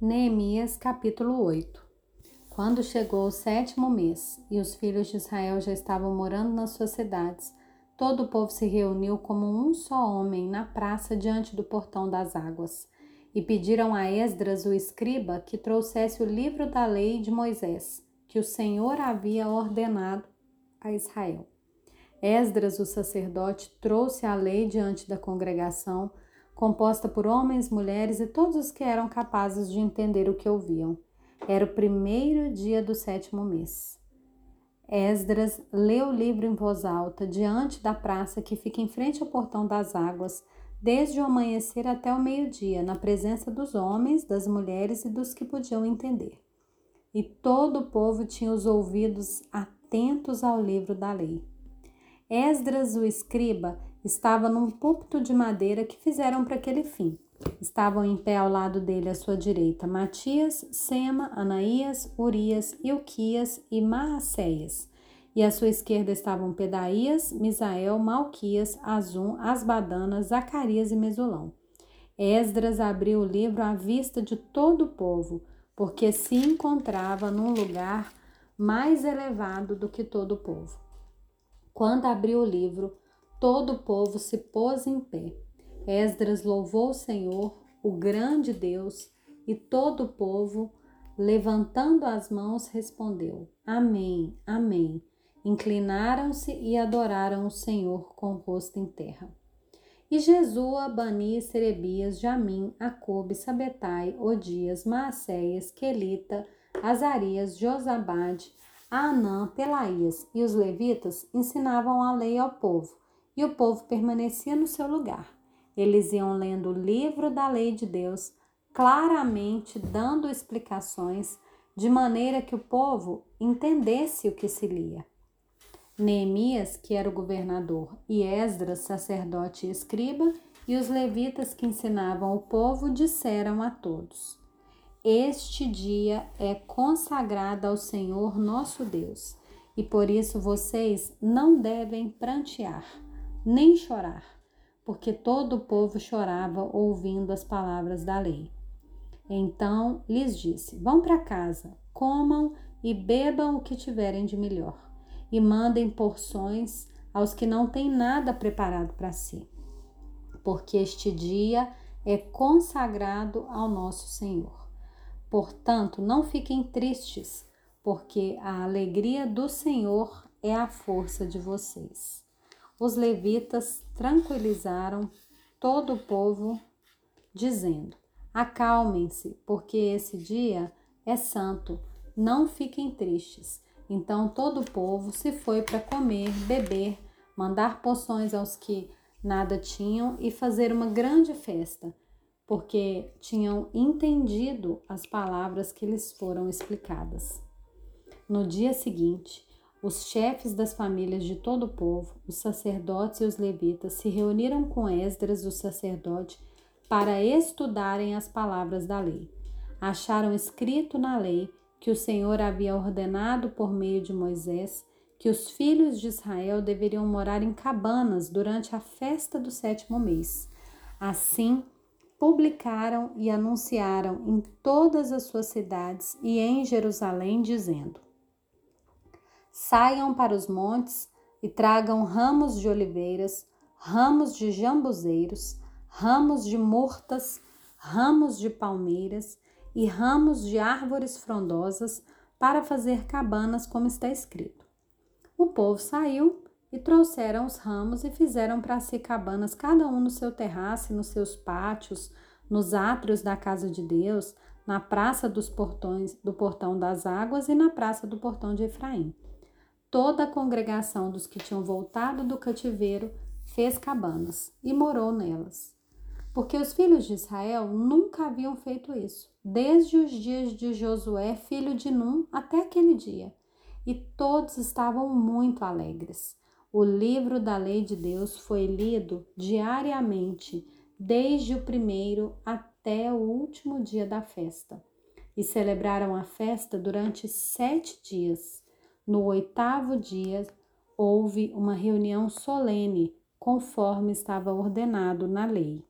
Neemias capítulo 8 Quando chegou o sétimo mês e os filhos de Israel já estavam morando nas suas cidades, todo o povo se reuniu como um só homem na praça diante do portão das águas e pediram a Esdras, o escriba, que trouxesse o livro da lei de Moisés, que o Senhor havia ordenado a Israel. Esdras, o sacerdote, trouxe a lei diante da congregação composta por homens, mulheres e todos os que eram capazes de entender o que ouviam. Era o primeiro dia do sétimo mês. Esdras leu o livro em voz alta diante da praça que fica em frente ao portão das águas, desde o amanhecer até o meio-dia, na presença dos homens, das mulheres e dos que podiam entender. E todo o povo tinha os ouvidos atentos ao livro da lei. Esdras, o escriba, estava num púlpito de madeira que fizeram para aquele fim. Estavam em pé ao lado dele à sua direita Matias, Sema, Anaías, Urias, Ilquias e Maacéias. E à sua esquerda estavam Pedaías, Misael, Malquias, Azum, Asbadana, Zacarias e Mesulão. Esdras abriu o livro à vista de todo o povo, porque se encontrava num lugar mais elevado do que todo o povo. Quando abriu o livro, todo o povo se pôs em pé. Esdras louvou o Senhor, o grande Deus, e todo o povo, levantando as mãos, respondeu: Amém, Amém. Inclinaram-se e adoraram o Senhor com o rosto em terra. E Jesua, Bani, Serebias, Jamim, Acobe, Sabetai, Odias, Maacéias, Quelita, Azarias, Josabade, Anã, Pelaías e os levitas ensinavam a lei ao povo e o povo permanecia no seu lugar. Eles iam lendo o livro da lei de Deus, claramente dando explicações, de maneira que o povo entendesse o que se lia. Neemias, que era o governador, e Esdras, sacerdote e escriba, e os levitas que ensinavam o povo disseram a todos: Este dia é consagrado ao Senhor nosso Deus, e por isso vocês não devem prantear nem chorar, porque todo o povo chorava ouvindo as palavras da lei. Então lhes disse: Vão para casa, comam e bebam o que tiverem de melhor, e mandem porções aos que não têm nada preparado para si, porque este dia é consagrado ao nosso Senhor. Portanto, não fiquem tristes, porque a alegria do Senhor é a força de vocês os levitas tranquilizaram todo o povo, dizendo: Acalmem-se, porque esse dia é santo, não fiquem tristes. Então todo o povo se foi para comer, beber, mandar poções aos que nada tinham e fazer uma grande festa, porque tinham entendido as palavras que lhes foram explicadas. No dia seguinte, os chefes das famílias de todo o povo, os sacerdotes e os levitas se reuniram com Esdras, o sacerdote, para estudarem as palavras da lei. Acharam escrito na lei que o Senhor havia ordenado por meio de Moisés que os filhos de Israel deveriam morar em cabanas durante a festa do sétimo mês. Assim, publicaram e anunciaram em todas as suas cidades e em Jerusalém, dizendo: Saiam para os montes e tragam ramos de oliveiras, ramos de jambuzeiros, ramos de murtas, ramos de palmeiras e ramos de árvores frondosas para fazer cabanas, como está escrito. O povo saiu e trouxeram os ramos e fizeram para si cabanas, cada um no seu terraço, nos seus pátios, nos átrios da casa de Deus, na praça dos portões, do portão das águas e na praça do portão de Efraim toda a congregação dos que tinham voltado do cativeiro fez cabanas e morou nelas. Porque os filhos de Israel nunca haviam feito isso, desde os dias de Josué, filho de Num, até aquele dia. E todos estavam muito alegres. O livro da lei de Deus foi lido diariamente, desde o primeiro até o último dia da festa. E celebraram a festa durante sete dias no oitavo dia, houve uma reunião solene, conforme estava ordenado na lei.